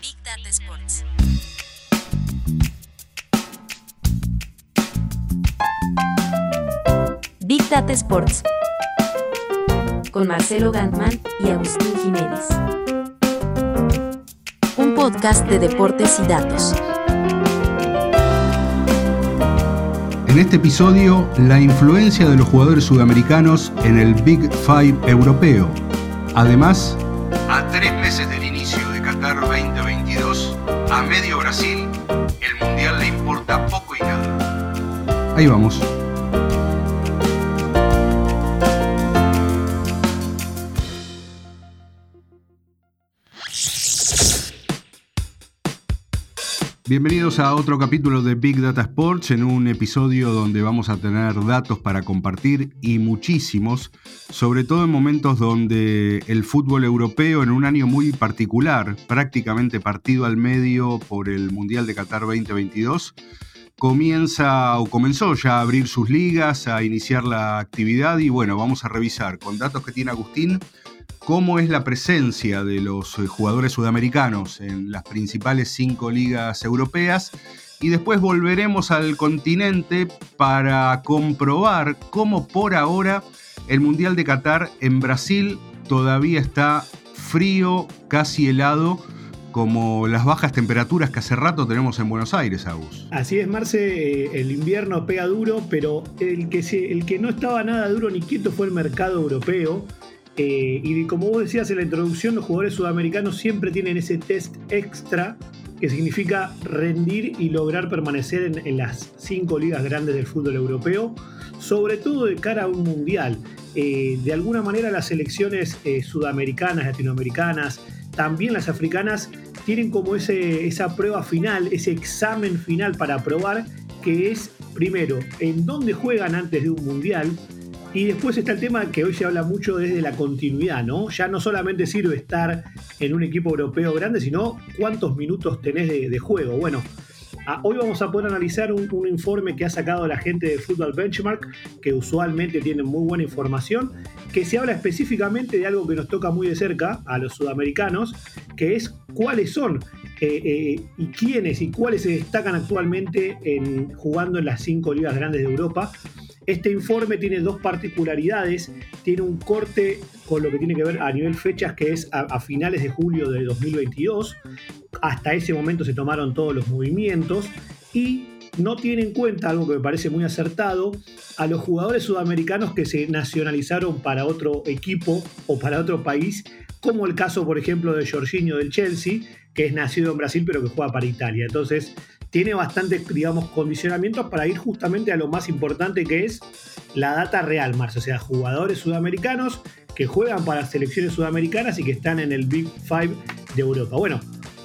Big Data Sports. Big Data Sports. Con Marcelo Gantman y Agustín Jiménez. Un podcast de deportes y datos. En este episodio, la influencia de los jugadores sudamericanos en el Big Five europeo. Además, Ahí vamos. Bienvenidos a otro capítulo de Big Data Sports, en un episodio donde vamos a tener datos para compartir y muchísimos, sobre todo en momentos donde el fútbol europeo, en un año muy particular, prácticamente partido al medio por el Mundial de Qatar 2022, comienza o comenzó ya a abrir sus ligas, a iniciar la actividad y bueno, vamos a revisar con datos que tiene Agustín cómo es la presencia de los eh, jugadores sudamericanos en las principales cinco ligas europeas. Y después volveremos al continente para comprobar cómo por ahora el Mundial de Qatar en Brasil todavía está frío, casi helado, como las bajas temperaturas que hace rato tenemos en Buenos Aires, Agus. Así es, Marce, eh, el invierno pega duro, pero el que, el que no estaba nada duro ni quieto fue el mercado europeo. Eh, y como vos decías en la introducción, los jugadores sudamericanos siempre tienen ese test extra que significa rendir y lograr permanecer en, las cinco ligas grandes del fútbol europeo, sobre todo de cara a un mundial. Eh, de alguna manera las selecciones sudamericanas, latinoamericanas, también las africanas, tienen como ese, esa prueba final, ese examen final para probar, que es, primero, en dónde juegan antes de un mundial, y después está el tema que hoy se habla mucho desde la continuidad, ¿no? Ya no solamente sirve estar en un equipo europeo grande, sino cuántos minutos tenés de, juego. Bueno, hoy vamos a poder analizar un, informe que ha sacado la gente de Football Benchmark, que usualmente tiene muy buena información, que se habla específicamente de algo que nos toca muy de cerca a los sudamericanos, que es cuáles son eh, eh, y quiénes y cuáles se destacan actualmente en, jugando en las cinco ligas grandes de Europa. Este informe tiene dos particularidades. Tiene un corte con lo que tiene que ver a nivel fechas, que es a, finales de julio de 2022. Hasta ese momento se tomaron todos los movimientos y no tiene en cuenta algo que me parece muy acertado, a los jugadores sudamericanos que se nacionalizaron para otro equipo o para otro país, como el caso, por ejemplo, de Jorginho del Chelsea, que es nacido en Brasil pero que juega para Italia. Entonces, tiene bastantes, digamos, condicionamientos para ir justamente a lo más importante que es la data real, Marcio. O sea, jugadores sudamericanos que juegan para selecciones sudamericanas y que están en el Big Five de Europa. Bueno,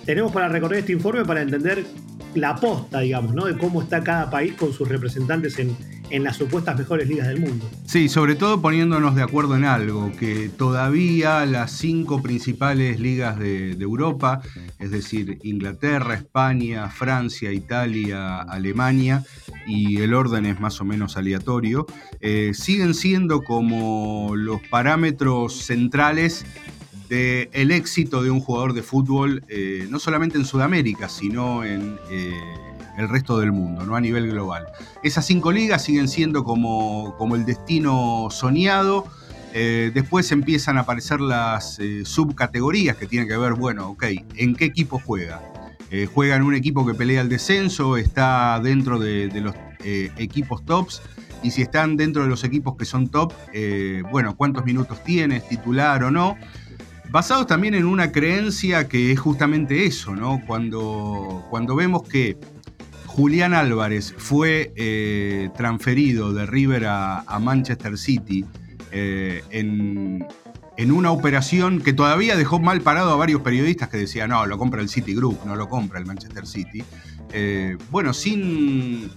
tenemos para recorrer este informe para entender la posta, digamos, ¿no? De cómo está cada país con sus representantes en, en las supuestas mejores ligas del mundo. Sí, sobre todo poniéndonos de acuerdo en algo, que todavía las cinco principales ligas de, Europa, es decir, Inglaterra, España, Francia, Italia, Alemania, y el orden es más o menos aleatorio, eh, siguen siendo como los parámetros centrales del éxito de un jugador de fútbol, eh, no solamente en Sudamérica, sino en... Eh, el resto del mundo, ¿no? a nivel global. Esas cinco ligas siguen siendo como, como el destino soñado. Eh, después empiezan a aparecer las subcategorías que tienen que ver, bueno, ok, ¿en qué equipo juega? ¿Juega en un equipo que pelea el descenso? ¿Está dentro de, de los equipos tops? Y si están dentro de los equipos que son top, bueno, ¿cuántos minutos tienes? ¿Titular o no? Basados también en una creencia que es justamente eso, ¿no? Cuando, cuando vemos que Julián Álvarez fue eh, transferido de River a, Manchester City eh, en, una operación que todavía dejó mal parado a varios periodistas que decían, no, lo compra el City Group, no lo compra el Manchester City. Eh, bueno, sin,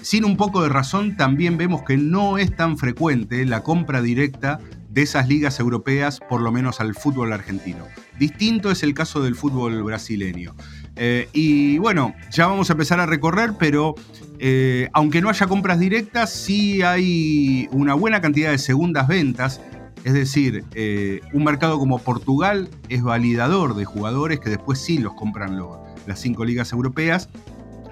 sin un poco de razón también vemos que no es tan frecuente la compra directa de esas ligas europeas, por lo menos al fútbol argentino. Distinto es el caso del fútbol brasileño. Eh, y bueno, ya vamos a empezar a recorrer, pero eh, aunque no haya compras directas, sí hay una buena cantidad de segundas ventas. Es decir, eh, un mercado como Portugal es validador de jugadores que después sí los compran las cinco ligas europeas.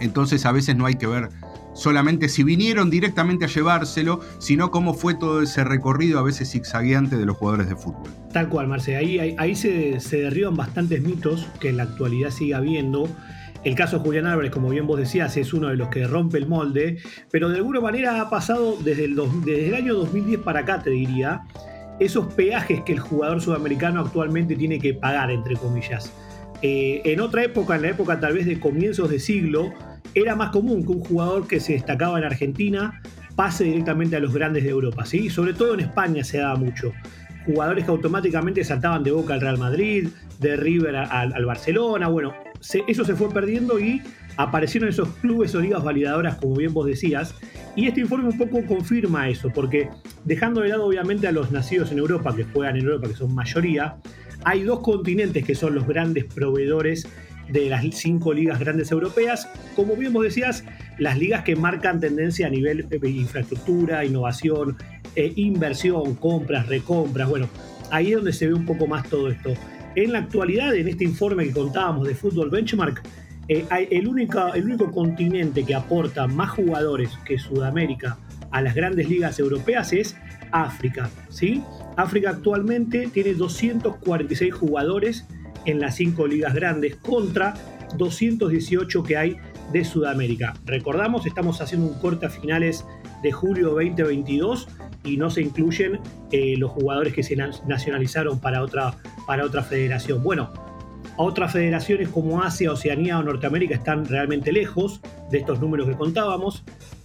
Entonces a veces no hay que ver solamente si vinieron directamente a llevárselo, sino cómo fue todo ese recorrido a veces zigzagueante de los jugadores de fútbol. Tal cual, Marce. Ahí, se, derriban bastantes mitos que en la actualidad sigue habiendo. El caso de Julián Álvarez, como bien vos decías, es uno de los que rompe el molde, pero de alguna manera ha pasado desde el, desde el año 2010 para acá, te diría, esos peajes que el jugador sudamericano actualmente tiene que pagar, entre comillas. Eh, en otra época, en la época tal vez de comienzos de siglo, era más común que un jugador que se destacaba en Argentina pase directamente a los grandes de Europa, ¿sí? Sobre todo en España se daba mucho. Jugadores que automáticamente saltaban de Boca al Real Madrid, de River al, Barcelona, bueno, eso se fue perdiendo y aparecieron esos clubes o ligas validadoras, como bien vos decías, y este informe un poco confirma eso, porque dejando de lado obviamente a los nacidos en Europa, que juegan en Europa, que son mayoría, hay dos continentes que son los grandes proveedores de las cinco ligas grandes europeas. Como bien vos decías, las ligas que marcan tendencia a nivel de infraestructura, innovación, eh, inversión, compras, recompras. Bueno, ahí es donde se ve un poco más todo esto. En la actualidad, en este informe que contábamos de Fútbol Benchmark, eh, el, único, el único continente que aporta más jugadores que Sudamérica a las grandes ligas europeas es África. ¿sí? África actualmente tiene 246 jugadores en las cinco ligas grandes contra 218 que hay de Sudamérica. Recordamos, estamos haciendo un corte a finales de julio 2022 y no se incluyen eh, los jugadores que se nacionalizaron para otra, para otra federación. Bueno, otras federaciones como Asia, Oceanía o Norteamérica están realmente lejos de estos números que contábamos,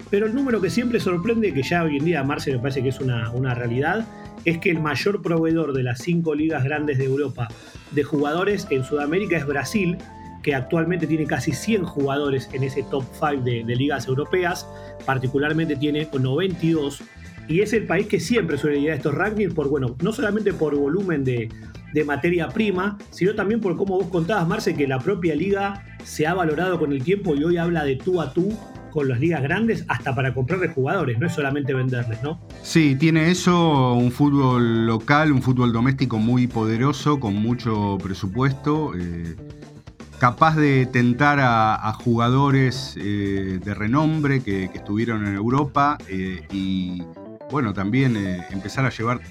pero el número que siempre sorprende, que ya hoy en día Marce me parece que es una, una realidad, es que el mayor proveedor de las cinco ligas grandes de Europa de jugadores en Sudamérica es Brasil, que actualmente tiene casi 100 jugadores en ese top 5 de, ligas europeas, particularmente tiene 92, y es el país que siempre suele ir a estos rankings por, bueno, no solamente por volumen de, de materia prima, sino también por cómo vos contabas, Marce, que la propia liga se ha valorado con el tiempo y hoy habla de tú a tú con las ligas grandes hasta para comprarle jugadores, no es solamente venderles, ¿no? Sí, tiene eso, un fútbol local, un fútbol doméstico muy poderoso, con mucho presupuesto, eh, capaz de tentar a, jugadores eh, de renombre que, estuvieron en Europa eh, y, bueno, también empezar a llevar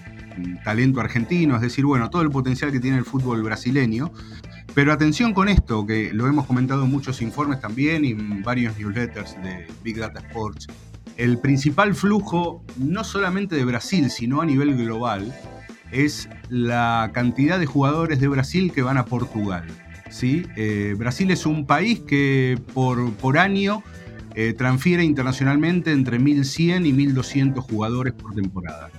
talento argentino, es decir, bueno, todo el potencial que tiene el fútbol brasileño. Pero atención con esto, que lo hemos comentado en muchos informes también y en varios newsletters de Big Data Sports. El principal flujo, no solamente de Brasil, sino a nivel global, es la cantidad de jugadores de Brasil que van a Portugal. ¿sí? Eh, Brasil es un país que por, por año eh, transfiere internacionalmente entre 1.100 y 1.200 jugadores por temporada.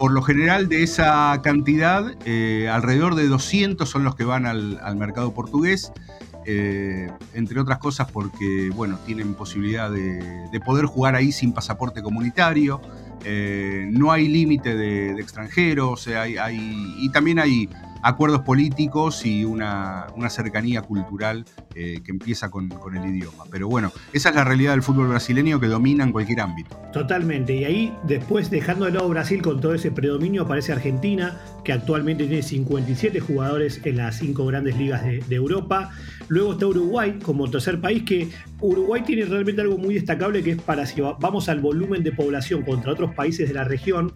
Por lo general de esa cantidad, eh, alrededor de 200 son los que van al, mercado portugués, eh, entre otras cosas porque bueno, tienen posibilidad de, poder jugar ahí sin pasaporte comunitario, eh, no hay límite de, extranjeros, y también hay acuerdos políticos y una, cercanía cultural eh, que empieza con, el idioma. Pero bueno, esa es la realidad del fútbol brasileño que domina en cualquier ámbito. Totalmente. Y ahí, después, dejando de lado Brasil con todo ese predominio, aparece Argentina, que actualmente tiene 57 jugadores en las cinco grandes ligas de Europa. Luego está Uruguay como tercer país, que Uruguay tiene realmente algo muy destacable que es para si vamos al volumen de población contra otros países de la región,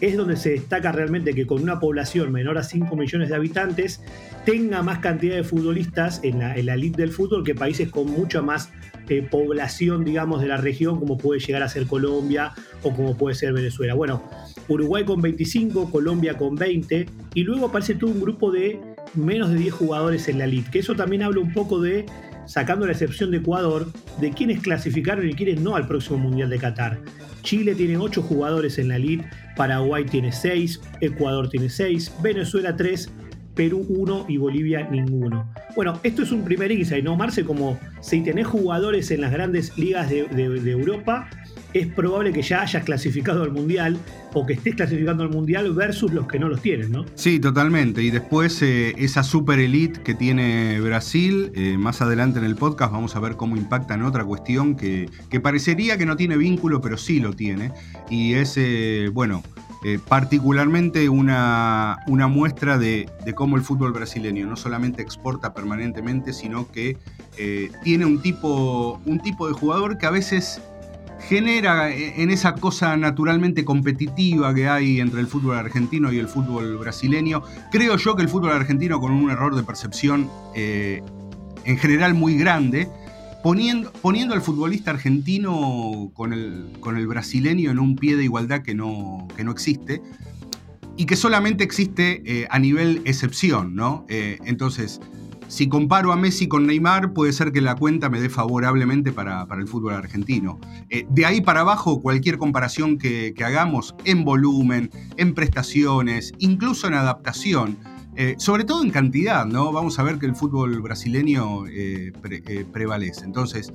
es donde se destaca realmente que con una población menor a 5 millones de habitantes tenga más cantidad de futbolistas en la, elite del fútbol que países con mucha más eh, población, digamos, de la región, como puede llegar a ser Colombia o como puede ser Venezuela. Bueno, Uruguay con 25, Colombia con 20, y luego aparece todo un grupo de menos de 10 jugadores en la elite, que eso también habla un poco de sacando la excepción de Ecuador, de quienes clasificaron y quienes no al próximo Mundial de Qatar. Chile tiene 8 jugadores en la elite, Paraguay tiene 6, Ecuador tiene 6, Venezuela 3, Perú 1 y Bolivia ninguno. Bueno, esto es un primer insight, ¿no, Marce? Como si tenés jugadores en las grandes ligas de, de Europa, es probable que ya hayas clasificado al Mundial o que estés clasificando al Mundial versus los que no los tienen, ¿no? Sí, totalmente. Y después eh, esa super elite que tiene Brasil, eh, más adelante en el podcast vamos a ver cómo impacta en otra cuestión que, que parecería que no tiene vínculo, pero sí lo tiene. Y es, eh, bueno, particularmente una, una muestra de, cómo el fútbol brasileño no solamente exporta permanentemente, sino que tiene un tipo, un tipo de jugador que a veces genera en esa cosa naturalmente competitiva que hay entre el fútbol argentino y el fútbol brasileño. Creo yo que el fútbol argentino con un error de percepción eh, en general muy grande, poniendo, al futbolista argentino con el, brasileño en un pie de igualdad que no, existe y que solamente existe eh, a nivel excepción, ¿no? Eh, entonces, si comparo a Messi con Neymar, puede ser que la cuenta me dé favorablemente para, el fútbol argentino. Eh, de ahí para abajo, cualquier comparación que, hagamos en volumen, en prestaciones, incluso en adaptación, eh, sobre todo en cantidad, ¿no? Vamos a ver que el fútbol brasileño eh, prevalece. Entonces,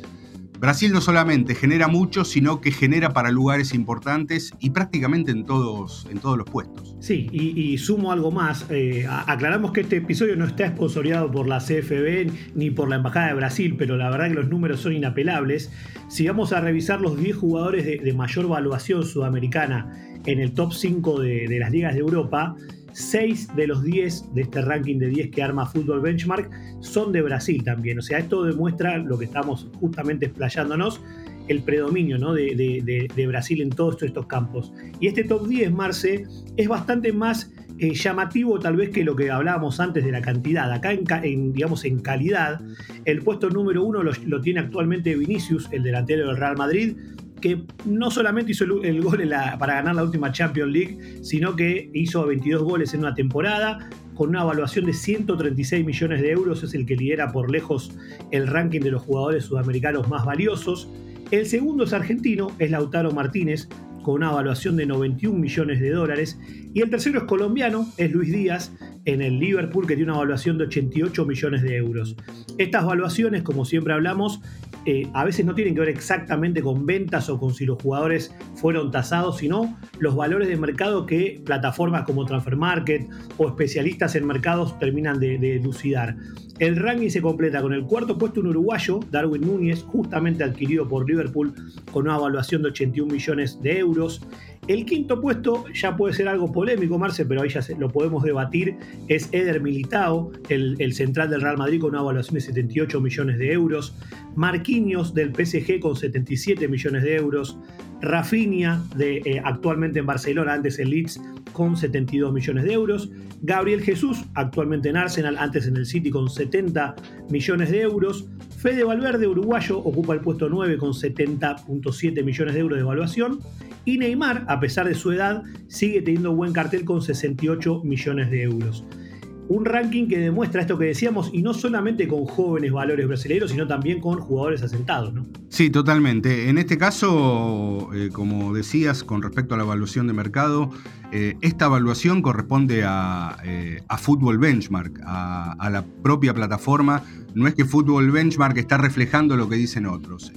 Brasil no solamente genera mucho, sino que genera para lugares importantes y prácticamente en todos, en todos los puestos. Sí, y, sumo algo más. Eh, aclaramos que este episodio no está esponsoreado por la CFB ni por la Embajada de Brasil, pero la verdad que los números son inapelables. Si vamos a revisar los 10 jugadores de, mayor valuación sudamericana en el top 5 de, de las ligas de Europa, 6 de los 10 de este ranking de 10 que arma Fútbol Benchmark son de Brasil también. O sea, esto demuestra lo que estamos justamente explayándonos, el predominio ¿no? de, Brasil en todos estos campos. Y este top 10, Marce, es bastante más eh, llamativo tal vez que lo que hablábamos antes de la cantidad. Acá en, digamos, en calidad, el puesto número uno lo, lo tiene actualmente Vinicius, el delantero del Real Madrid, que no solamente hizo el, gol para ganar la última Champions League, sino que hizo 22 goles en una temporada, con una evaluación de 136 millones de euros, es el que lidera por lejos el ranking de los jugadores sudamericanos más valiosos. El segundo es argentino, es Lautaro Martínez, con una evaluación de 91 millones de dólares. Y el tercero es colombiano, es Luis Díaz, en el Liverpool, que tiene una evaluación de 88 millones de euros. Estas evaluaciones, como siempre hablamos, eh, a veces no tienen que ver exactamente con ventas o con si los jugadores fueron tasados, sino los valores de mercado que plataformas como Transfer Market o especialistas en mercados terminan de, de elucidar. El ranking se completa con el cuarto puesto un uruguayo, Darwin Núñez, justamente adquirido por Liverpool con una evaluación de 81 millones de euros. El quinto puesto ya puede ser algo polémico, Marce, pero ahí ya lo podemos debatir. Es Eder Militao, el, central del Real Madrid, con una evaluación de 78 millones de euros. Marquinhos del PSG con 77 millones de euros. Rafinha, de, eh, actualmente en Barcelona, antes en Leeds, con 72 millones de euros. Gabriel Jesús, actualmente en Arsenal, antes en el City, con 70 millones de euros. Fede Valverde, uruguayo, ocupa el puesto 9 con 70.7 millones de euros de evaluación. Y Neymar, a pesar de su edad, sigue teniendo buen cartel con 68 millones de euros un ranking que demuestra esto que decíamos, y no solamente con jóvenes valores brasileños, sino también con jugadores asentados, ¿no? Sí, totalmente. En este caso, eh, como decías, con respecto a la evaluación de mercado, eh, esta evaluación corresponde a, eh, Football Benchmark, a, la propia plataforma. No es que Football Benchmark está reflejando lo que dicen otros.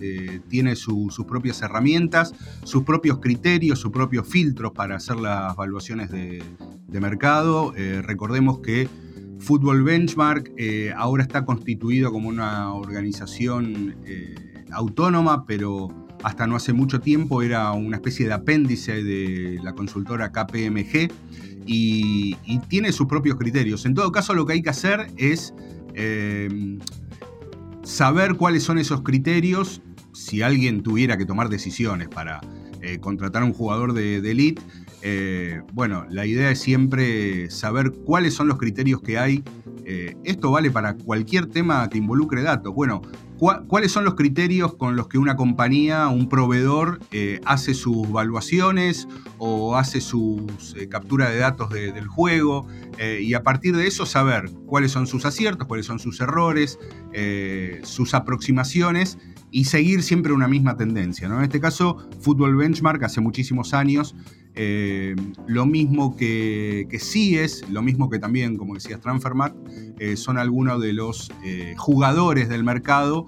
tiene sus propias herramientas, sus propios criterios, sus propios filtros para hacer las evaluaciones de, de mercado. recordemos que Fútbol Benchmark eh, ahora está constituido como una organización eh, autónoma, pero hasta no hace mucho tiempo era una especie de apéndice de la consultora KPMG y, tiene sus propios criterios. En todo caso, lo que hay que hacer es eh, saber cuáles son esos criterios si alguien tuviera que tomar decisiones para contratar a un jugador de, de elite eh, bueno, la idea es siempre saber cuáles son los criterios que hay. Eh, esto vale para cualquier tema que involucre datos. Bueno, cuáles son los criterios con los que una compañía, un proveedor, eh, hace sus valuaciones o hace su captura de datos del juego. y a partir de eso saber cuáles son sus aciertos, cuáles son sus errores, sus aproximaciones y seguir siempre una misma tendencia. En este caso, Football Benchmark hace muchísimos años eh, lo mismo que, que CIES, lo mismo que también, como decías, Transfermarkt, eh, son algunos de los eh, jugadores del mercado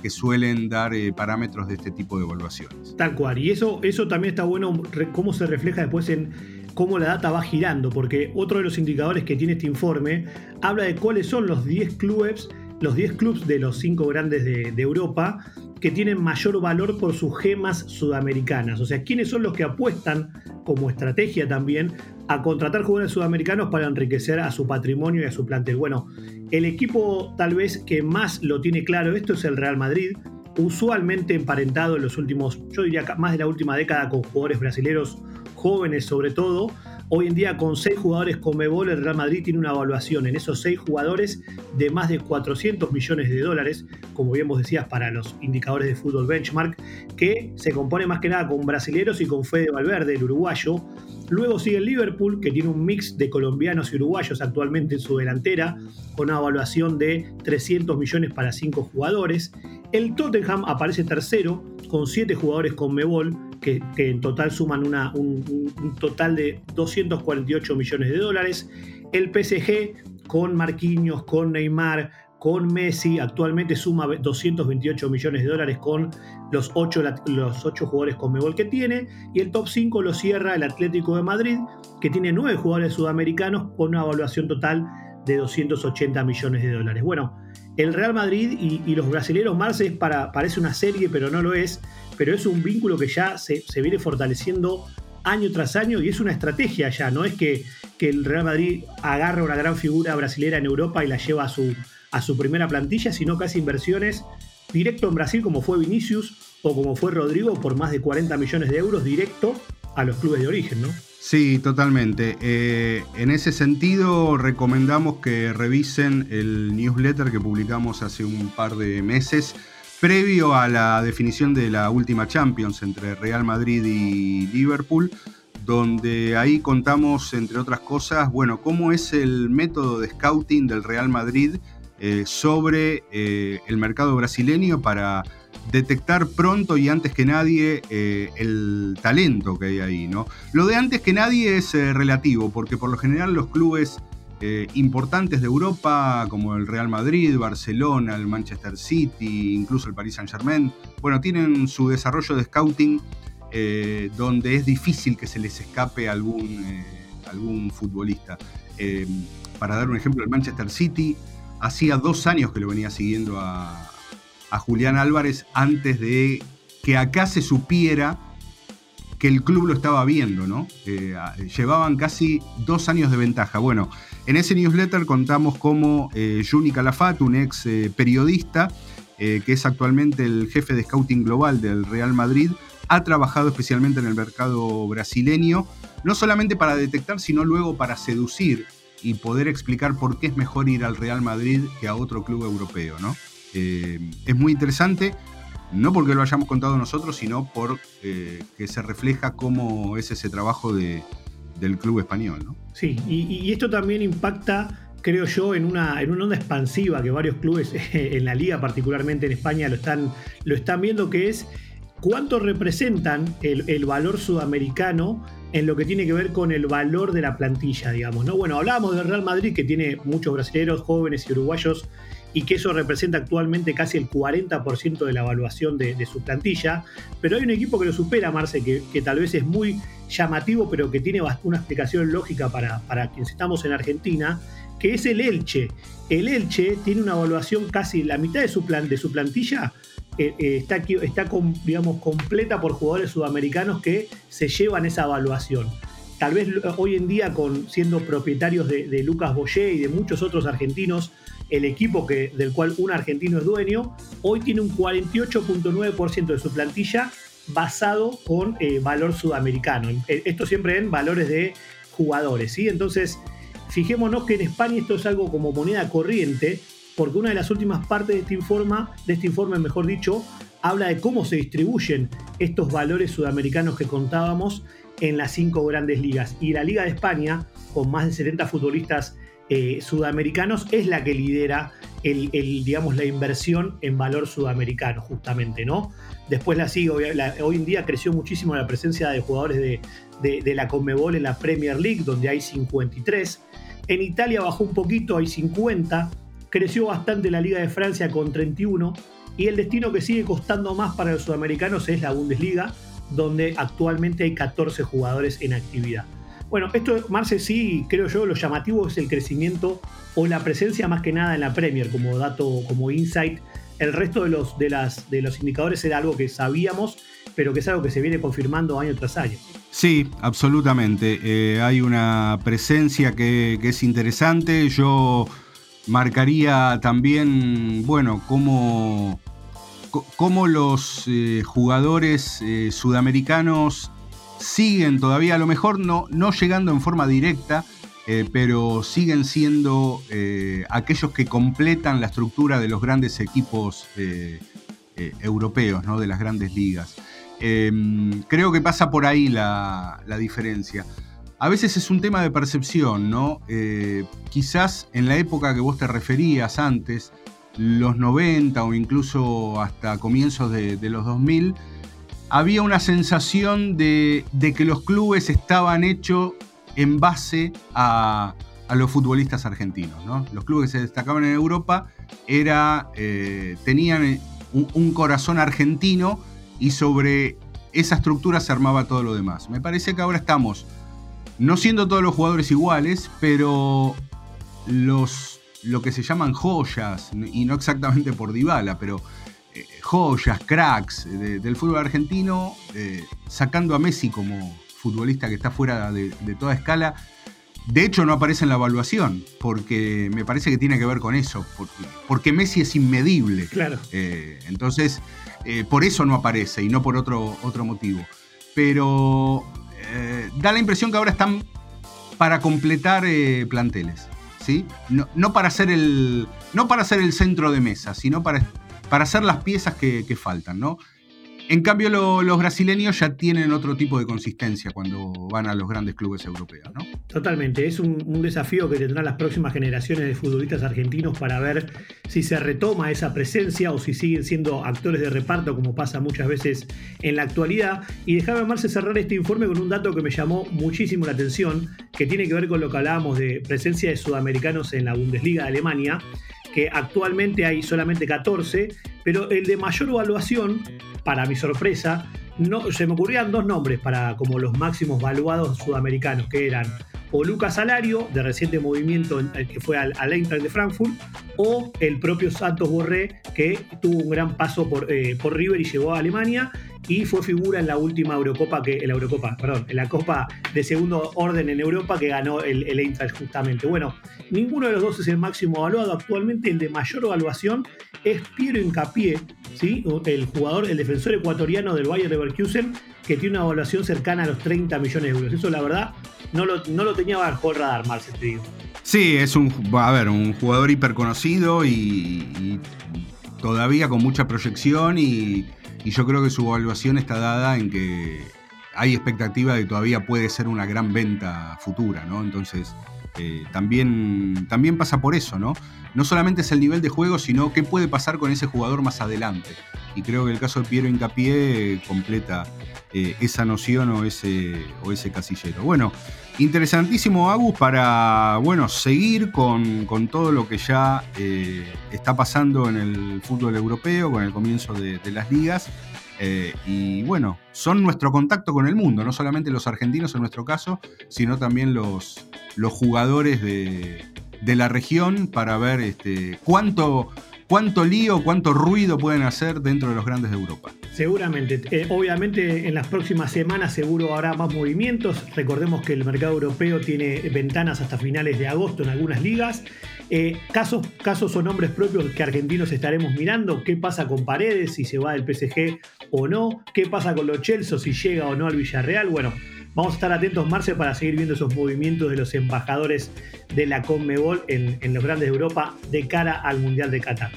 que suelen dar parámetros de este tipo de evaluaciones. Tal cual, y eso, eso también está bueno, cómo se refleja después en cómo la data va girando, porque otro de los indicadores que tiene este informe habla de cuáles son los 10 clubes los 10 clubes de los 5 grandes de, de Europa que tienen mayor valor por sus gemas sudamericanas. O sea, ¿quiénes son los que apuestan como estrategia también a contratar jugadores sudamericanos para enriquecer a su patrimonio y a su plantel? Bueno, el equipo tal vez que más lo tiene claro esto es el Real Madrid, usualmente emparentado en los últimos, yo diría más de la última década con jugadores brasileños jóvenes sobre todo. Hoy en día con seis jugadores con Mebol, el Real Madrid tiene una evaluación en esos seis jugadores de más de 400 millones de dólares, como bien vos decías, para los indicadores de fútbol benchmark, que se compone más que nada con brasileños y con Fede Valverde, el uruguayo. Luego sigue el Liverpool, que tiene un mix de colombianos y uruguayos actualmente en su delantera, con una evaluación de 300 millones para cinco jugadores. El Tottenham aparece tercero, con siete jugadores con Mebol, que, en total suman un, un, total de 248 millones de dólares. El PSG con Marquinhos, con Neymar, con Messi, actualmente suma 228 millones de dólares con los 8, los ocho jugadores con Mebol que tiene. Y el top 5 lo cierra el Atlético de Madrid, que tiene 9 jugadores sudamericanos con una evaluación total de 280 millones de dólares. Bueno, el Real Madrid y, los brasileños Marce parece una serie, pero no lo es pero es un vínculo que ya se, viene fortaleciendo año tras año y es una estrategia ya, no es que, que, el Real Madrid agarra una gran figura brasilera en Europa y la lleva a su, a su primera plantilla, sino casi inversiones directo en Brasil como fue Vinicius o como fue Rodrigo por más de 40 millones de euros directo a los clubes de origen, ¿no? Sí, totalmente. Eh, en ese sentido, recomendamos que revisen el newsletter que publicamos hace un par de meses previo a la definición de la última Champions entre Real Madrid y Liverpool, donde ahí contamos, entre otras cosas, bueno, cómo es el método de scouting del Real Madrid eh, sobre eh, el mercado brasileño para detectar pronto y antes que nadie eh, el talento que hay ahí, ¿no? Lo de antes que nadie es relativo, porque por lo general los clubes importantes de Europa, como el Real Madrid, Barcelona, el Manchester City, incluso el Paris Saint Germain, bueno, tienen su desarrollo de scouting donde es difícil que se les escape algún, algún futbolista. para dar un ejemplo, el Manchester City hacía dos años que lo venía siguiendo a, Julián Álvarez antes de que acá se supiera que el club lo estaba viendo, ¿no? llevaban casi dos años de ventaja. Bueno, en ese newsletter contamos cómo eh, Juni Calafat, un ex eh, periodista, eh, que es actualmente el jefe de scouting global del Real Madrid, ha trabajado especialmente en el mercado brasileño, no solamente para detectar, sino luego para seducir y poder explicar por qué es mejor ir al Real Madrid que a otro club europeo. ¿no? es muy interesante, no porque lo hayamos contado nosotros, sino por que se refleja cómo es ese trabajo de, del club español. ¿no? Sí, y, esto también impacta creo yo, en una, en una onda expansiva que varios clubes en la liga, particularmente en España, lo están, lo están viendo, que es cuánto representan el, valor sudamericano en lo que tiene que ver con el valor de la plantilla, digamos. ¿no? Bueno, hablábamos del Real Madrid, que tiene muchos brasileños, jóvenes y uruguayos y que eso representa actualmente casi el 40% de la evaluación de, su plantilla. Pero hay un equipo que lo supera, Marce, que, tal vez es muy llamativo, pero que tiene una explicación lógica para, para quienes estamos en Argentina, que es el Elche. El Elche tiene una evaluación casi la mitad de su, plan, de su plantilla. Eh, eh, está, digamos, completa por jugadores sudamericanos que se llevan esa evaluación tal vez hoy en día con siendo propietarios de, Lucas Boyé y de muchos otros argentinos el equipo que, del cual un argentino es dueño, hoy tiene un 48.9% de su plantilla basado con eh, valor sudamericano. Eh, esto siempre en valores de jugadores, ¿sí? Entonces, fijémonos que en España esto es algo como moneda corriente, porque una de las últimas partes de este informe, de este informe, mejor dicho, habla de cómo se distribuyen estos valores sudamericanos que contábamos en las cinco grandes ligas. Y la Liga de España, con más de 70 futbolistas eh, sudamericanos es la que lidera el, digamos, la inversión en valor sudamericano, justamente, ¿no? Después la sigue, hoy en día creció muchísimo la presencia de jugadores de, de, la Conmebol en la Premier League, donde hay 53. En Italia bajó un poquito, hay 50. Creció bastante la Liga de Francia con 31. Y el destino que sigue costando más para los sudamericanos es la Bundesliga, donde actualmente hay 14 jugadores en actividad. Bueno, esto, Marce, sí, creo yo, lo llamativo es el crecimiento o la presencia más que nada en la Premier como dato, como insight. El resto de los, de las, de los indicadores era algo que sabíamos, pero que es algo que se viene confirmando año tras año. Sí, absolutamente. Eh, hay una presencia que, es interesante. Yo marcaría también, bueno, cómo, cómo los eh, jugadores eh, sudamericanos siguen todavía, a lo mejor no, no llegando en forma directa, pero siguen siendo aquellos que completan la estructura de los grandes equipos europeos, ¿no? de las grandes ligas. Em, creo que pasa por ahí la, diferencia. A veces es un tema de percepción, ¿no? Eh, quizás en la época que vos te referías antes, los 90 o incluso hasta comienzos de, los 2000, había una sensación de, que los clubes estaban hechos en base a, los futbolistas argentinos. ¿no? Los clubes que se destacaban en Europa era, eh, tenían un corazón argentino y sobre esa estructura se armaba todo lo demás. Me parece que ahora estamos, no siendo todos los jugadores iguales, pero los, lo que se llaman joyas, y no exactamente por Dybala, pero eh, joyas, cracks del fútbol argentino, eh, sacando a Messi como futbolista que está fuera de, toda escala, de hecho, no aparece en la evaluación, porque me parece que tiene que ver con eso, porque, Messi es inmedible. Claro. Eh, entonces, eh, por eso no aparece y no por otro, otro motivo. Pero eh, da la impresión que ahora están para completar eh, planteles. ¿sí? No, para ser el, no para el centro de mesa, sino para, para hacer las piezas que, que faltan. ¿no? En cambio, los brasileños ya tienen otro tipo de consistencia cuando van a los grandes clubes europeos, ¿no? Totalmente, es un, desafío que tendrán las próximas generaciones de futbolistas argentinos para ver si se retoma esa presencia o si siguen siendo actores de reparto, como pasa muchas veces en la actualidad. Y déjame, Marce, cerrar este informe con un dato que me llamó muchísimo la atención, que tiene que ver con lo que hablábamos de presencia de sudamericanos en la Bundesliga de Alemania que actualmente hay solamente 14, pero el de mayor evaluación, para mi sorpresa, no, se me ocurrían dos nombres para como los máximos valuados sudamericanos, que eran o Lucas Salario, de reciente movimiento que fue al, al Eintracht de Frankfurt, o el propio Santos Borré, que tuvo un gran paso por, eh, por River y llegó a Alemania y fue figura en la última Eurocopa, que, en la Eurocopa, perdón, en la Copa de segundo orden en Europa que ganó el, el Eintracht justamente. Bueno, ninguno de los dos es el máximo evaluado. Actualmente el de mayor evaluación es Piero Incapié, ¿sí? el jugador, el defensor ecuatoriano del Bayer Leverkusen, que tiene una evaluación cercana a los 30 millones de euros. Eso la verdad no lo, no lo tenía bajo el radar, Marce, te. Sí, es un, a ver, un jugador hiper conocido y, todavía con mucha proyección y, yo creo que su evaluación está dada en que hay expectativa de que todavía puede ser una gran venta futura, ¿no? Entonces, eh, también, también pasa por eso, ¿no? No solamente es el nivel de juego, sino qué puede pasar con ese jugador más adelante. Y creo que el caso de Piero Incapié completa eh, esa noción o ese, o ese casillero. Bueno, interesantísimo, Agus, para bueno, seguir con, todo lo que ya eh, está pasando en el fútbol europeo, con el comienzo de, las ligas. Y bueno, son nuestro contacto con el mundo, no solamente los argentinos en nuestro caso, sino también los, los jugadores de, la región para ver este, cuánto, cuánto lío, cuánto ruido pueden hacer dentro de los grandes de Europa. Seguramente, eh, obviamente en las próximas semanas seguro habrá más movimientos. Recordemos que el mercado europeo tiene ventanas hasta finales de agosto en algunas ligas. Eh, casos, casos o nombres propios que argentinos estaremos mirando. ¿Qué pasa con Paredes, si se va del PSG o no? ¿Qué pasa con los Chelsea, si llega o no al Villarreal? Bueno, Vamos a estar atentos, Marce, para seguir viendo esos movimientos de los embajadores de la Conmebol en, los grandes de Europa de cara al Mundial de Qatar.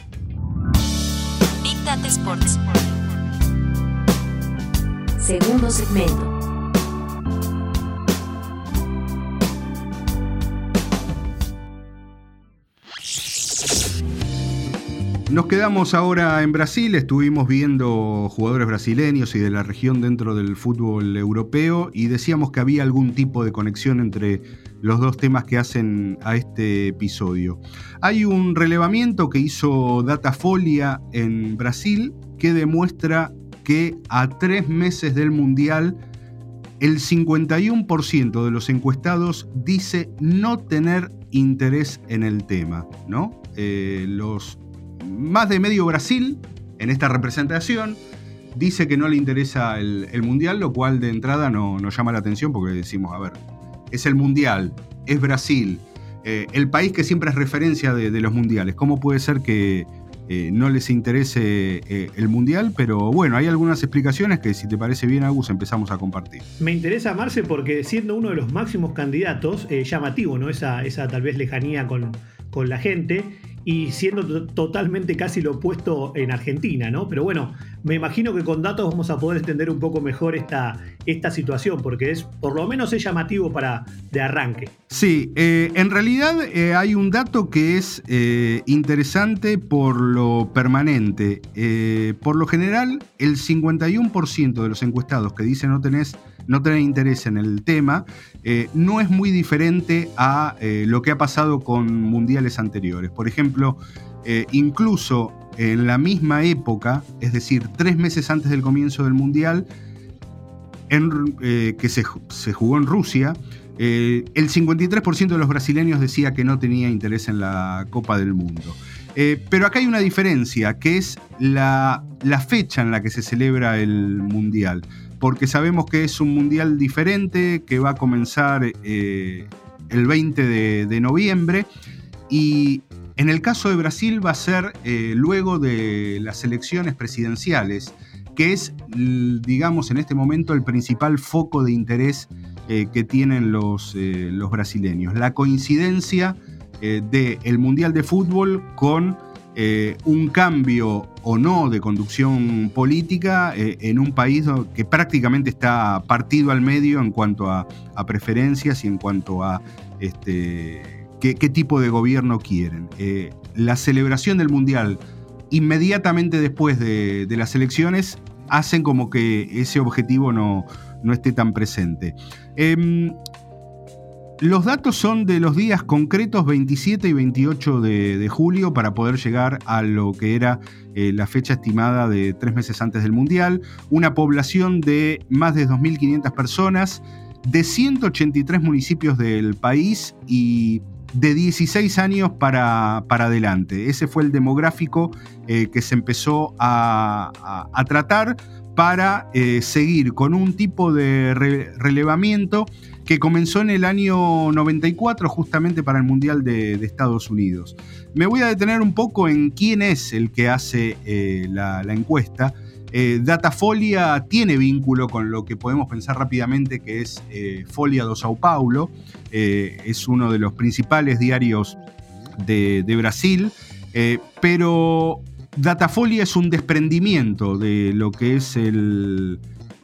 Big Data Sports. Segundo segmento. Nos quedamos ahora en Brasil, estuvimos viendo jugadores brasileños y de la región dentro del fútbol europeo y decíamos que había algún tipo de conexión entre los dos temas que hacen a este episodio. Hay un relevamiento que hizo Datafolia en Brasil que demuestra que a tres meses del Mundial el 51% de los encuestados dice no tener interés en el tema, ¿no? Eh, los más de medio Brasil en esta representación dice que no le interesa el, Mundial, lo cual de entrada no, nos llama la atención porque decimos, a ver, es el Mundial, es Brasil, eh, el país que siempre es referencia de, los Mundiales. ¿Cómo puede ser que eh, no les interese eh, el Mundial? Pero bueno, hay algunas explicaciones que si te parece bien, Agus, empezamos a compartir. Me interesa, Marce, porque siendo uno de los máximos candidatos, llamativo, ¿no? Esa, tal vez lejanía con la gente y siendo totalmente casi lo opuesto en Argentina, ¿no? Pero bueno, me imagino que con datos vamos a poder entender un poco mejor esta, esta situación, porque es por lo menos es llamativo para de arranque. Sí, eh, en realidad eh, hay un dato que es eh, interesante por lo permanente. por lo general, el 51% de los encuestados que dicen no tenés no tener interés en el tema, no es muy diferente a lo que ha pasado con mundiales anteriores. Por ejemplo, eh, incluso en la misma época, es decir, tres meses antes del comienzo del mundial, que se, jugó en Rusia, el 53% de los brasileños decía que no tenía interés en la Copa del Mundo. pero acá hay una diferencia, que es la, fecha en la que se celebra el Mundial porque sabemos que es un mundial diferente que va a comenzar eh, el 20 de, noviembre y en el caso de Brasil va a ser eh, luego de las elecciones presidenciales, que es, digamos, en este momento el principal foco de interés eh, que tienen los, los, brasileños. La coincidencia del Mundial de Fútbol con eh, un cambio o no de conducción política eh, en un país que prácticamente está partido al medio en cuanto a, preferencias y en cuanto a este, qué, tipo de gobierno quieren. Eh, la celebración del Mundial inmediatamente después de, las elecciones hacen como que ese objetivo no, no esté tan presente. Em, los datos son de los días concretos 27 y 28 de, julio para poder llegar a lo que era eh, la fecha estimada de tres meses antes del Mundial. Una población de más de 2.500 personas, de 183 municipios del país y de 16 años para, para adelante. Ese fue el demográfico eh, que se empezó a, tratar para eh, seguir con un tipo de relevamiento que comenzó en el año 94 justamente para el Mundial de, Estados Unidos. Me voy a detener un poco en quién es el que hace eh, la, encuesta. Eh, Datafolia tiene vínculo con lo que podemos pensar rápidamente que es eh, Folia do Sao Paulo, es uno de los principales diarios de, Brasil, pero Datafolia es un desprendimiento de lo que es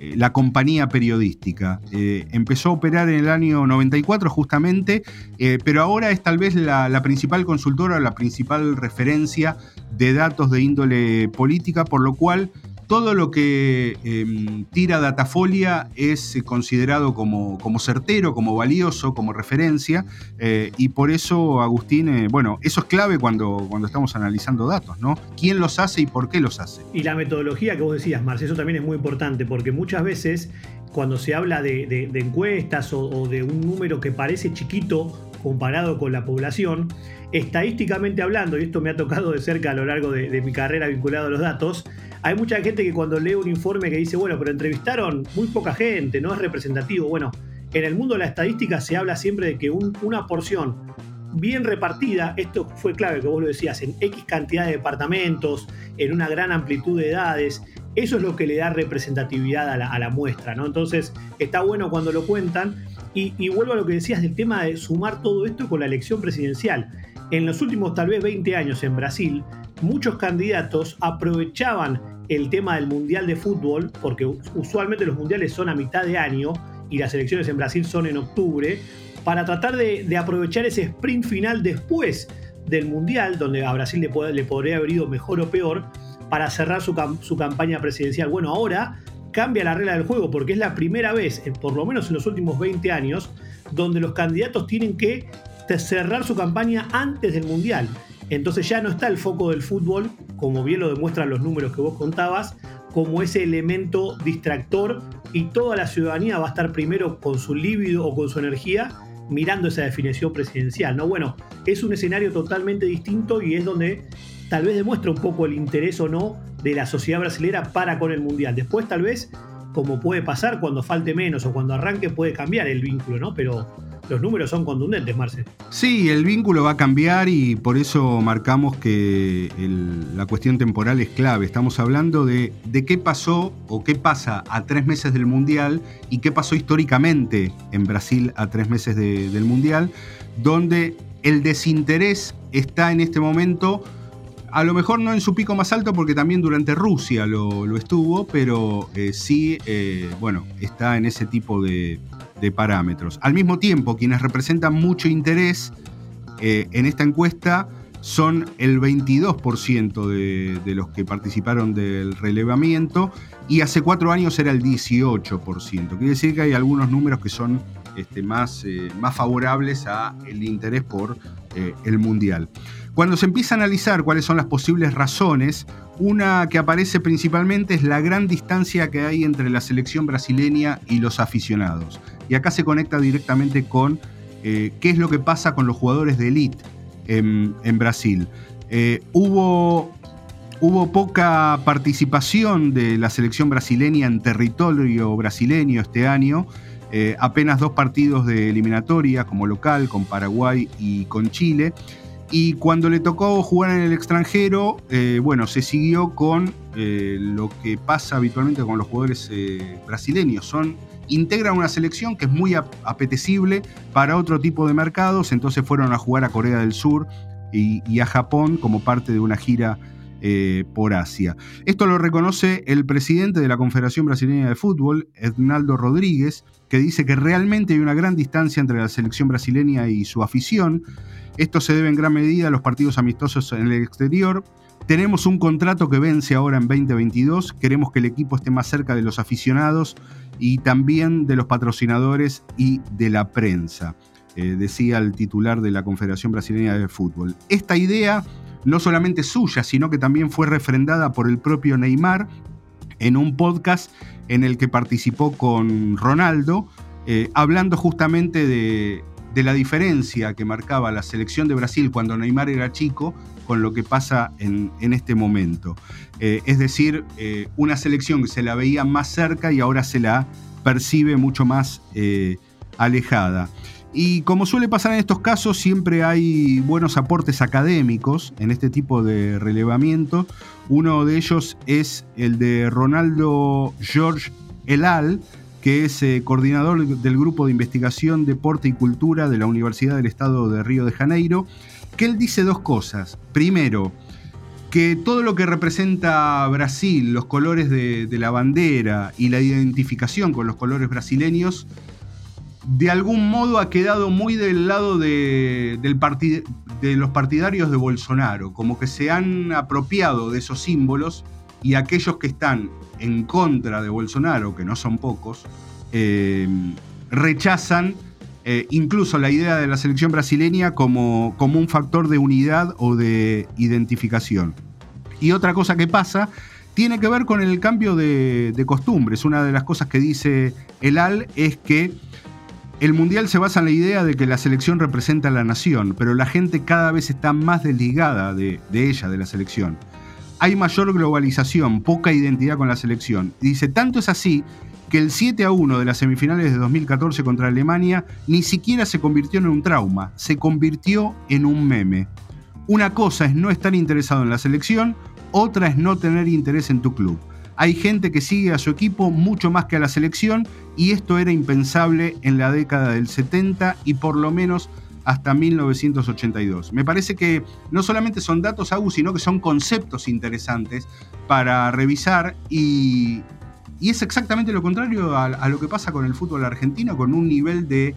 eh, la compañía periodística. Eh, empezó a operar en el año 94 justamente, eh, pero ahora es tal vez la, la principal consultora, la principal referencia de datos de índole política, por lo cual todo lo que em, tira Datafolia es eh, considerado como, como, certero, como valioso, como referencia, eh, y por eso, Agustín, eh, bueno, eso es clave cuando, cuando estamos analizando datos, ¿no? ¿Quién los hace y por qué los hace? Y la metodología que vos decías, Marce, eso también es muy importante, porque muchas veces cuando se habla de, encuestas o de un número que parece chiquito comparado con la población, estadísticamente hablando, y esto me ha tocado de cerca a lo largo de, mi carrera vinculado a los datos, hay mucha gente que cuando lee un informe que dice, bueno, pero entrevistaron muy poca gente, no es representativo. Bueno, en el mundo de la estadística se habla siempre de que una porción bien repartida, esto fue clave que vos lo decías, en X cantidad de departamentos, en una gran amplitud de edades, eso es lo que le da representatividad a la, a la muestra, ¿no? Entonces, está bueno cuando lo cuentan. Y, y, vuelvo a lo que decías del tema de sumar todo esto con la elección presidencial. En los últimos tal vez 20 años en Brasil, muchos candidatos aprovechaban el tema del Mundial de Fútbol, porque usualmente los mundiales son a mitad de año y las elecciones en Brasil son en octubre, para tratar de, aprovechar ese sprint final después del Mundial, donde a Brasil le, podría haber ido mejor o peor, para cerrar su, su campaña presidencial. Bueno, ahora cambia la regla del juego porque es la primera vez, por lo menos en los últimos 20 años, donde los candidatos tienen que cerrar su campaña antes del Mundial. Entonces ya no está el foco del fútbol, como bien lo demuestran los números que vos contabas, como ese elemento distractor y toda la ciudadanía va a estar primero con su líbido o con su energía mirando esa definición presidencial. ¿no? Bueno, es un escenario totalmente distinto y es donde tal vez demuestra un poco el interés o no de la sociedad brasileña para con el Mundial. Después tal vez, como puede pasar cuando falte menos o cuando arranque, puede cambiar el vínculo, ¿no? Pero los números son contundentes, Marcel. Sí, el vínculo va a cambiar y por eso marcamos que la cuestión temporal es clave. Estamos hablando de, de, qué pasó o qué pasa a tres meses del Mundial y qué pasó históricamente en Brasil a tres meses del Mundial, donde el desinterés está en este momento a lo mejor no en su pico más alto porque también durante Rusia lo, estuvo, pero eh, sí, eh, bueno, está en ese tipo de, parámetros. Al mismo tiempo, quienes representan mucho interés eh, en esta encuesta son el 22% de, los que participaron del relevamiento y hace cuatro años era el 18%. Quiere decir que hay algunos números que son este, más, más favorables al interés por el Mundial. Cuando se empieza a analizar cuáles son las posibles razones, una que aparece principalmente es la gran distancia que hay entre la selección brasileña y los aficionados. Y acá se conecta directamente con eh, qué es lo que pasa con los jugadores de élite en, Brasil. Eh, hubo, hubo poca participación de la selección brasileña en territorio brasileño este año. Eh, apenas dos partidos de eliminatoria como local con Paraguay y con Chile. Y cuando le tocó jugar en el extranjero, eh, bueno, se siguió con eh, lo que pasa habitualmente con los jugadores eh, brasileños. Son, integran una selección que es muy apetecible para otro tipo de mercados, entonces fueron a jugar a Corea del Sur y, a Japón como parte de una gira por Asia. Esto lo reconoce el presidente de la Confederación Brasileña de Fútbol, Ednaldo Rodríguez, que dice que realmente hay una gran distancia entre la selección brasileña y su afición esto se debe en gran medida a los partidos amistosos en el exterior. Tenemos un contrato que vence ahora en 2022. Queremos que el equipo esté más cerca de los aficionados y también de los patrocinadores y de la prensa, eh, decía el titular de la Confederación Brasileña de Fútbol. Esta idea no solamente suya, sino que también fue refrendada por el propio Neymar en un podcast en el que participó con Ronaldo, eh, hablando justamente de de la diferencia que marcaba la selección de Brasil cuando Neymar era chico con lo que pasa en, este momento. Eh, es decir, eh, una selección que se la veía más cerca y ahora se la percibe mucho más eh, alejada. Y como suele pasar en estos casos, siempre hay buenos aportes académicos en este tipo de relevamiento. Uno de ellos es el de Ronaldo George Elal, que es eh, coordinador del Grupo de Investigación Deporte y Cultura de la Universidad del Estado de Río de Janeiro, que él dice dos cosas. Primero, que todo lo que representa Brasil, los colores de, la bandera y la identificación con los colores brasileños, de algún modo ha quedado muy del lado de, de los partidarios de Bolsonaro, como que se han apropiado de esos símbolos y aquellos que están en contra de Bolsonaro, que no son pocos, eh, rechazan eh, incluso la idea de la selección brasileña como, como un factor de unidad o de identificación. Y otra cosa que pasa tiene que ver con el cambio de, costumbres. Una de las cosas que dice el AL es que el Mundial se basa en la idea de que la selección representa a la nación, pero la gente cada vez está más desligada de, de ella, de la selección hay mayor globalización, poca identidad con la selección. Dice, tanto es así que el 7 a 1 de las semifinales de 2014 contra Alemania ni siquiera se convirtió en un trauma, se convirtió en un meme. Una cosa es no estar interesado en la selección, otra es no tener interés en tu club. Hay gente que sigue a su equipo mucho más que a la selección y esto era impensable en la década del 70 y por lo menos hasta 1982. Me parece que no solamente son datos agudos, sino que son conceptos interesantes para revisar y, es exactamente lo contrario a, lo que pasa con el fútbol argentino, con un nivel de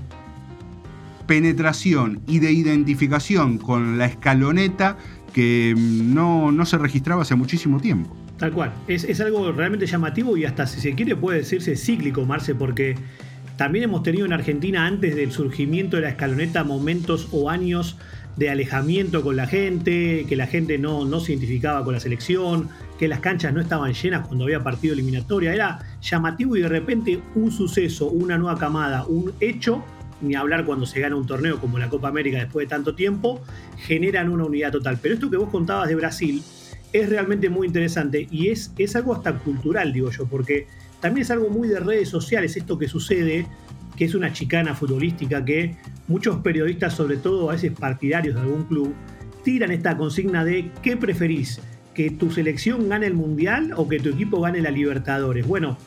penetración y de identificación con la escaloneta que no, se registraba hace muchísimo tiempo. Tal cual, es, es algo realmente llamativo y hasta si se quiere puede decirse cíclico, Marce, porque también hemos tenido en Argentina, antes del surgimiento de la escaloneta, momentos o años de alejamiento con la gente, que la gente no, no se identificaba con la selección, que las canchas no estaban llenas cuando había partido eliminatoria. Era llamativo y de repente un suceso, una nueva camada, un hecho, ni hablar cuando se gana un torneo como la Copa América después de tanto tiempo, generan una unidad total. Pero esto que vos contabas de Brasil es realmente muy interesante y es, es algo hasta cultural, digo yo, porque también es algo muy de redes sociales esto que sucede, que es una chicana futbolística que muchos periodistas, sobre todo a veces partidarios de algún club, tiran esta consigna de ¿qué preferís? ¿Que tu selección gane el Mundial o que tu equipo gane la Libertadores? Bueno,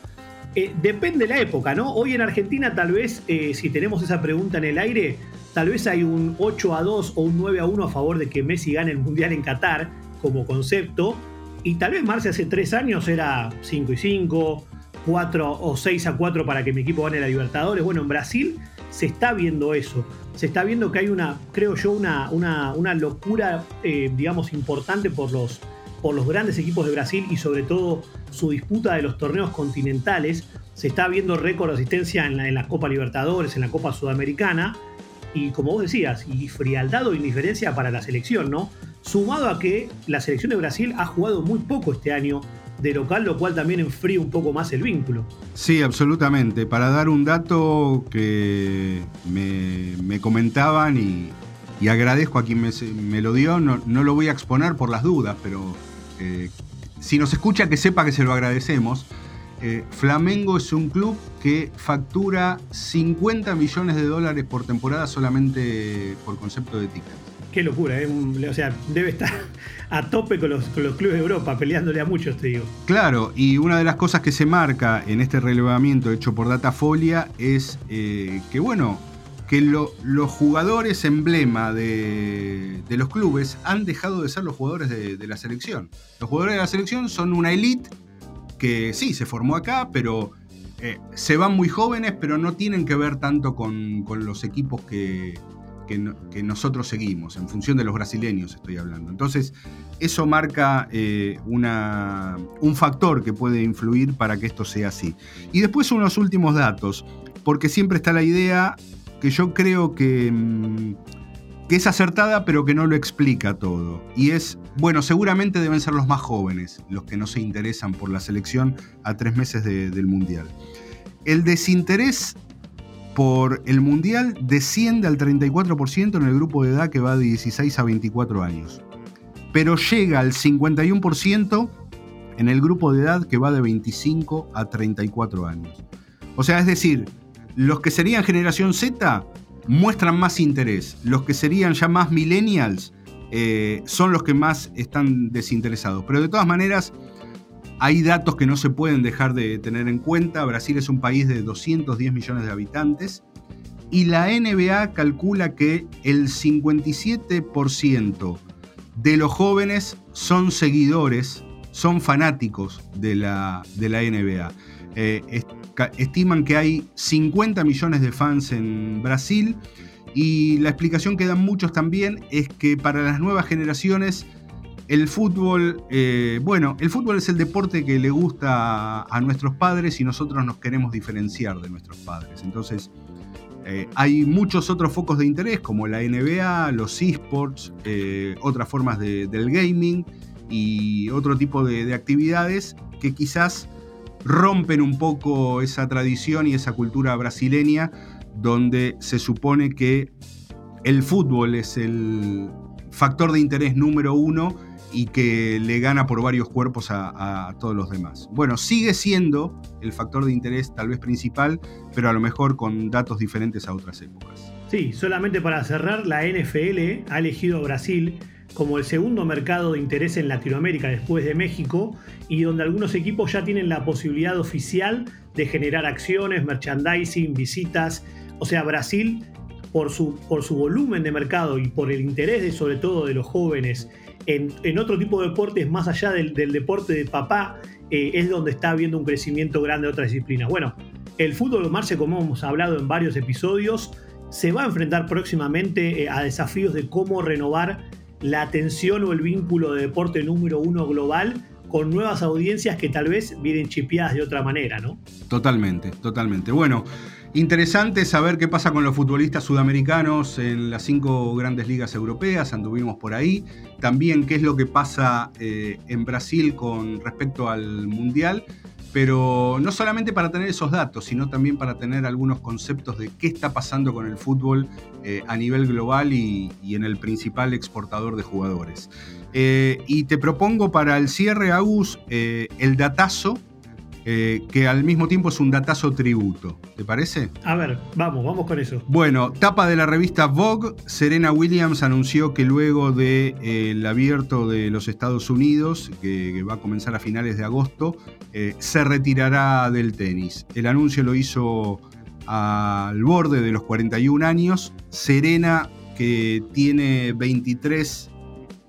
eh, depende de la época, ¿no? Hoy en Argentina tal vez, eh, si tenemos esa pregunta en el aire, tal vez hay un 8 a 2 o un 9 a 1 a favor de que Messi gane el Mundial en Qatar como concepto. Y tal vez Marce hace 3 años era 5 y 5, 4 o 6 a 4 para que mi equipo gane la Libertadores. Bueno, en Brasil se está viendo eso. Se está viendo que hay una, creo yo, una, una, locura, eh, digamos, importante por los por los grandes equipos de Brasil y sobre todo su disputa de los torneos continentales. Se está viendo récord de asistencia en la, Copa Libertadores, en la Copa Sudamericana. Y como vos decías, y frialdad o indiferencia para la selección, ¿no? Sumado a que la selección de Brasil ha jugado muy poco este año de local, lo cual también enfría un poco más el vínculo. Sí, absolutamente. Para dar un dato que me, comentaban y, agradezco a quien me, lo dio, no, no, lo voy a exponer por las dudas, pero eh, si nos escucha, que sepa que se lo agradecemos. Eh, Flamengo es un club que factura 50 millones de dólares por temporada solamente por concepto de tickets. Qué locura, ¿eh? o sea, debe estar a tope con los, clubes de Europa, peleándole a muchos, te digo. Claro, y una de las cosas que se marca en este relevamiento hecho por Datafolia es que, bueno, que los jugadores emblema de, los clubes han dejado de ser los jugadores de, la selección. Los jugadores de la selección son una elite que sí, se formó acá, pero eh, se van muy jóvenes, pero no tienen que ver tanto con, los equipos que, que, nosotros seguimos, en función de los brasileños estoy hablando. Entonces, eso marca eh, un factor que puede influir para que esto sea así. Y después unos últimos datos, porque siempre está la idea que yo creo mm, que, es acertada, pero que no lo explica todo. Y es, bueno, seguramente deben ser los más jóvenes los que no se interesan por la selección a tres meses del Mundial. El desinterés por el Mundial desciende al 34% en el grupo de edad que va de 16 a 24 años, pero llega al 51% en el grupo de edad que va de 25 a 34 años. O sea, es decir, los que serían generación Z muestran más interés. Los que serían ya más millennials eh, son los que más están desinteresados. Pero de todas maneras, hay datos que no se pueden dejar de tener en cuenta. Brasil es un país de 210 millones de habitantes y la NBA calcula que el 57% de los jóvenes son seguidores, son fanáticos de la, de la NBA. Eh, estiman que hay 50 millones de fans en Brasil y la explicación que dan muchos también es que para las nuevas generaciones el fútbol, eh, bueno, el fútbol es el deporte que le gusta a, nuestros padres y nosotros nos queremos diferenciar de nuestros padres. Entonces, eh, hay muchos otros focos de interés como la NBA, los esports, eh, otras formas del gaming y otro tipo de actividades que quizás rompen un poco esa tradición y esa cultura brasileña donde se supone que el fútbol es el factor de interés número uno y que le gana por varios cuerpos a, todos los demás. Bueno, sigue siendo el factor de interés tal vez principal, pero a lo mejor con datos diferentes a otras épocas. Sí, solamente para cerrar, la NFL ha elegido a Brasil como el segundo mercado de interés en Latinoamérica después de México y donde algunos equipos ya tienen la posibilidad oficial de generar acciones, merchandising, visitas. O sea, Brasil, por su, por su volumen de mercado y por el interés de, sobre todo de los jóvenes en, otro tipo de deportes más allá del, deporte de papá, eh, es donde está habiendo un crecimiento grande de otras disciplinas. Bueno, el fútbol, Marce, como hemos hablado en varios episodios, se va a enfrentar próximamente eh, a desafíos de cómo renovar la atención o el vínculo de deporte número uno global con nuevas audiencias que tal vez vienen chipeadas de otra manera, ¿no? Totalmente, totalmente. Bueno, Interesante saber qué pasa con los futbolistas sudamericanos en las cinco grandes ligas europeas, anduvimos por ahí. También qué es lo que pasa eh, en Brasil con respecto al Mundial pero no solamente para tener esos datos, sino también para tener algunos conceptos de qué está pasando con el fútbol eh, a nivel global y, en el principal exportador de jugadores. Eh, y te propongo para el cierre, Agus, eh, el datazo eh, que al mismo tiempo es un datazo tributo. ¿Te parece? A ver, vamos, vamos con eso. Bueno, tapa de la revista Vogue, Serena Williams anunció que luego del eh, abierto de los Estados Unidos, que, va a comenzar a finales de agosto, eh, se retirará del tenis. El anuncio lo hizo al borde de los 41 años. Serena, que tiene 23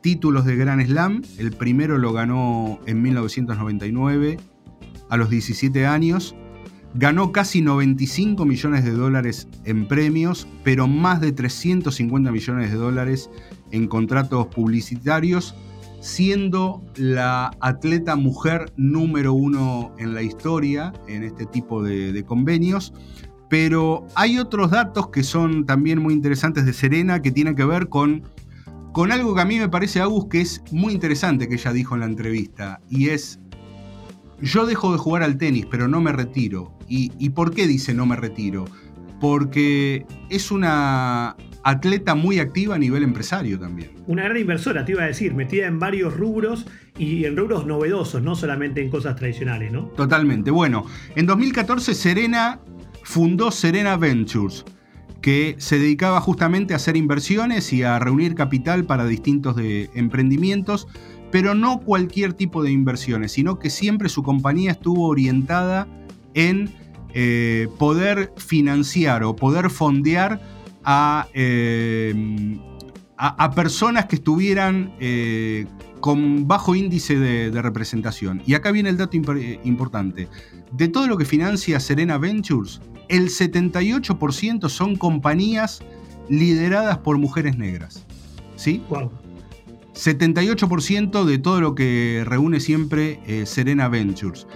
títulos de Grand Slam, el primero lo ganó en 1999 a los 17 años. Ganó casi 95 millones de dólares en premios, pero más de 350 millones de dólares en contratos publicitarios, siendo la atleta mujer número uno en la historia en este tipo de, convenios. Pero hay otros datos que son también muy interesantes de Serena que tienen que ver con, con algo que a mí me parece, Agus, que es muy interesante que ella dijo en la entrevista, y es yo dejo de jugar al tenis, pero no me retiro. ¿Y, por qué dice no me retiro? Porque es una atleta muy activa a nivel empresario también. Una gran inversora, te iba a decir, metida en varios rubros y en rubros novedosos, no solamente en cosas tradicionales, ¿no? Totalmente. Bueno, en 2014 Serena fundó Serena Ventures, que se dedicaba justamente a hacer inversiones y a reunir capital para distintos de emprendimientos pero no cualquier tipo de inversiones, sino que siempre su compañía estuvo orientada en eh, poder financiar o poder fondear a, eh, a, personas que estuvieran eh, con bajo índice de, representación. Y acá viene el dato importante. De todo lo que financia Serena Ventures, el 78% son compañías lideradas por mujeres negras. ¿Sí? 78% de todo lo que reúne siempre eh, Serena Ventures.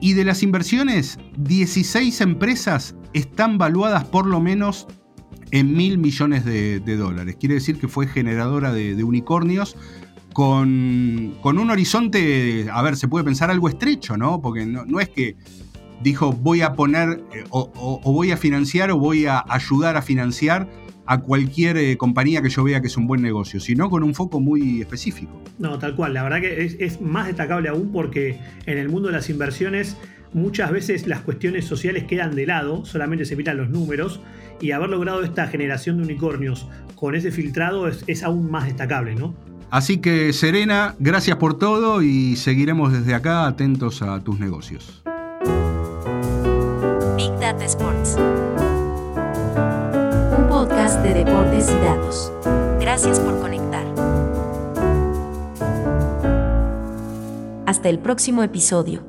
Y de las inversiones, 16 empresas están valuadas por lo menos en mil millones de, dólares. Quiere decir que fue generadora de, unicornios con, un horizonte, a ver, se puede pensar algo estrecho, ¿no? Porque no, es que dijo voy a poner eh, o voy a financiar o voy a ayudar a financiar a cualquier eh, compañía que yo vea que es un buen negocio, sino con un foco muy específico. No, tal cual. La verdad que es, más destacable aún porque en el mundo de las inversiones muchas veces las cuestiones sociales quedan de lado, solamente se miran los números y haber logrado esta generación de unicornios con ese filtrado es, es aún más destacable, ¿no? Así que Serena, gracias por todo y seguiremos desde acá atentos a tus negocios. Big Data Sports de deportes y datos. Gracias por conectar. Hasta el próximo episodio.